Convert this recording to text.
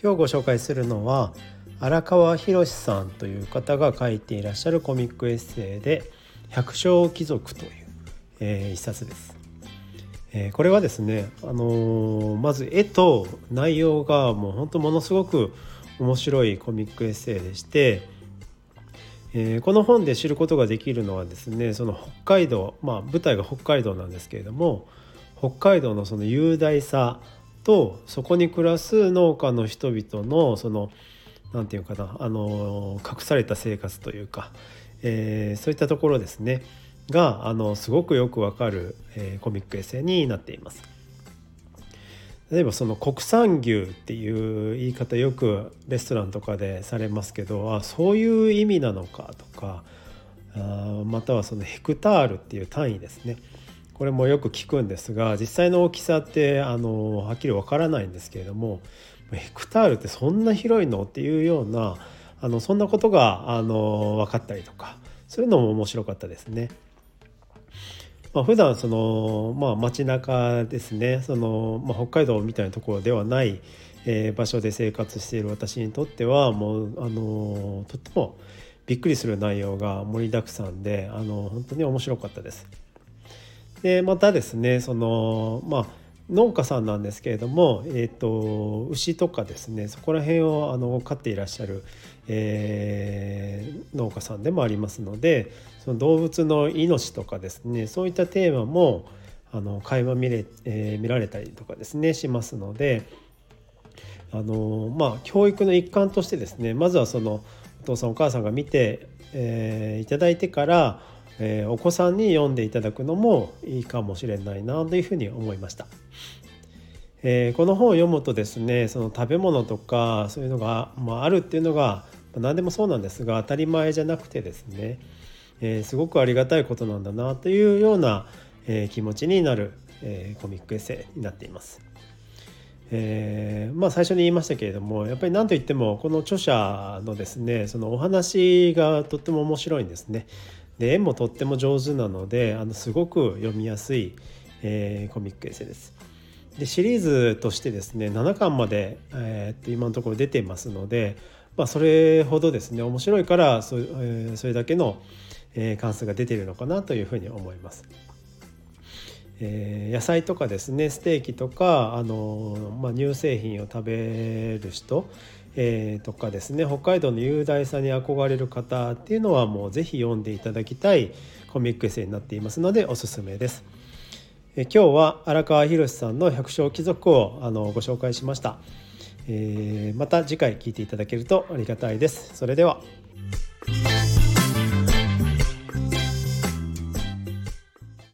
今日ご紹介するのは荒川博さんという方が書いていらっしゃるコミックエッセイで「百姓貴族」という、えー、一冊です。えー、これはですね、あのー、まず絵と内容がもう本当ものすごく面白いコミックエッセイでして、えー、この本で知ることができるのはですねその北海道まあ舞台が北海道なんですけれども北海道のその雄大さとそこに暮らす農家の人々のその何て言うかなあの隠された生活というか、えー、そういったところですねがあのすごくよくわかる、えー、コミックエッセイになっています。例えばその国産牛っていう言い方よくレストランとかでされますけどあそういう意味なのかとかあまたはそのヘクタールっていう単位ですねこれもよく聞くんですが実際の大きさってあのはっきりわからないんですけれどもヘクタールってそんな広いの？っていうようなあのそんなことがあの分かったりとかそういうのも面白かったですね。まあ、普段その、まあ、街中ですねその、まあ、北海道みたいなところではない、え、場所で生活している私にとってはもうあのとってもびっくりする内容が盛りだくさんであの本当に面白かったです。でまたですねそのまあ農家さんなんですけれども、えーと、牛とかですねそこら辺をあの飼っていらっしゃる、えー、農家さんでもありますのでその動物の命とかですねそういったテーマもあの垣間見れ、えー、見られたりとかですねしますのであのまあ教育の一環としてですねまずはそのお父さんお母さんが見て、えー、いただいてからえー、お子さんに読んでいただくのもいいかもしれないなというふうに思いました。えー、この本を読むとですねその食べ物とかそういうのが、まあ、あるっていうのが何でもそうなんですが当たり前じゃなくてですね、えー、すごくありがたいことなんだなというような、えー、気持ちになる、えー、コミックエッセイになっています。えー、まあ最初に言いましたけれどもやっぱり何といってもこの著者のですねそのお話がとっても面白いんですね。で絵もとっても上手なのであのすごく読みやすい、えー、コミックエッセイです。でシリーズとしてですね7巻まで、えー、今のところ出ていますので、まあ、それほどですね面白いからそ,、え、それだけの、え、関数が出ているのかなというふうに思います。えー、野菜とかですねステーキとかあの、まあ、乳製品を食べる人、えー、とかですね北海道の雄大さに憧れる方っていうのはもう是非読んでいただきたいコミックエッセイになっていますのでおすすめです。え今日は荒川博さんの百姓貴族をあのご紹介しました、えー、また次回聞いていただけるとありがたいです。それでは。